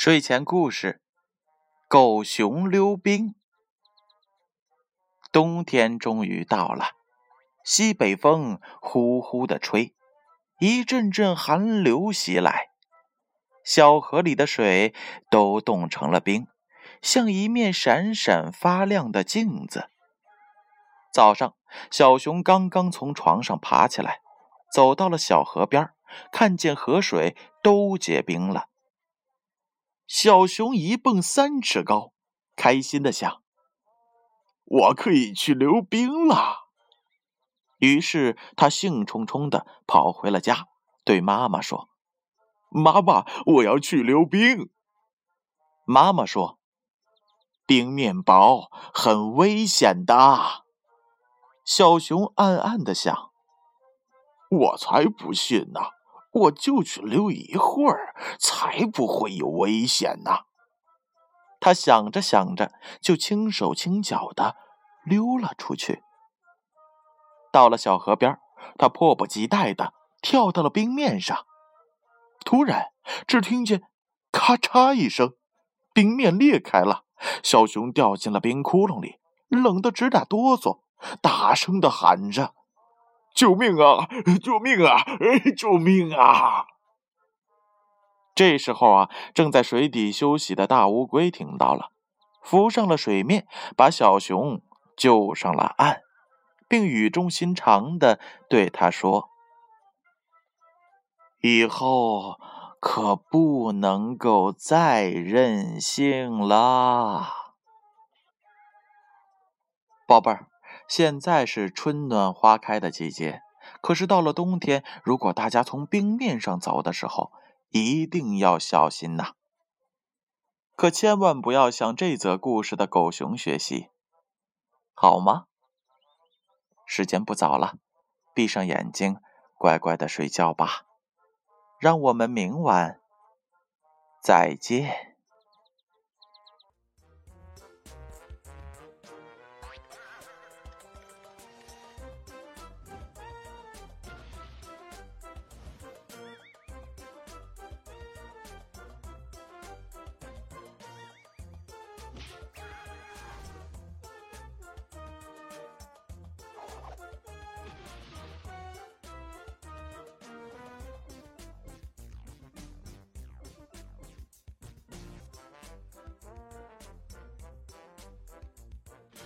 睡前故事：狗熊溜冰。冬天终于到了，西北风呼呼的吹，一阵阵寒流袭来，小河里的水都冻成了冰，像一面闪闪发亮的镜子。早上，小熊刚刚从床上爬起来，走到了小河边，看见河水都结冰了。小熊一蹦三尺高，开心的想：“我可以去溜冰了。”于是他兴冲冲的跑回了家，对妈妈说：“妈妈，我要去溜冰。”妈妈说：“冰面薄，很危险的。”小熊暗暗的想：“我才不信呢。”我就去溜一会儿，才不会有危险呢。他想着想着，就轻手轻脚的溜了出去。到了小河边，他迫不及待的跳到了冰面上。突然，只听见“咔嚓”一声，冰面裂开了，小熊掉进了冰窟窿里，冷得直打哆嗦，大声的喊着。救命啊！救命啊！救命啊！这时候啊，正在水底休息的大乌龟听到了，浮上了水面，把小熊救上了岸，并语重心长的对他说：“以后可不能够再任性啦，宝贝儿。”现在是春暖花开的季节，可是到了冬天，如果大家从冰面上走的时候，一定要小心呐！可千万不要向这则故事的狗熊学习，好吗？时间不早了，闭上眼睛，乖乖的睡觉吧。让我们明晚再见。